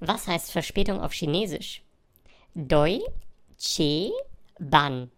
Was heißt Verspätung auf Chinesisch? Doi Che Ban.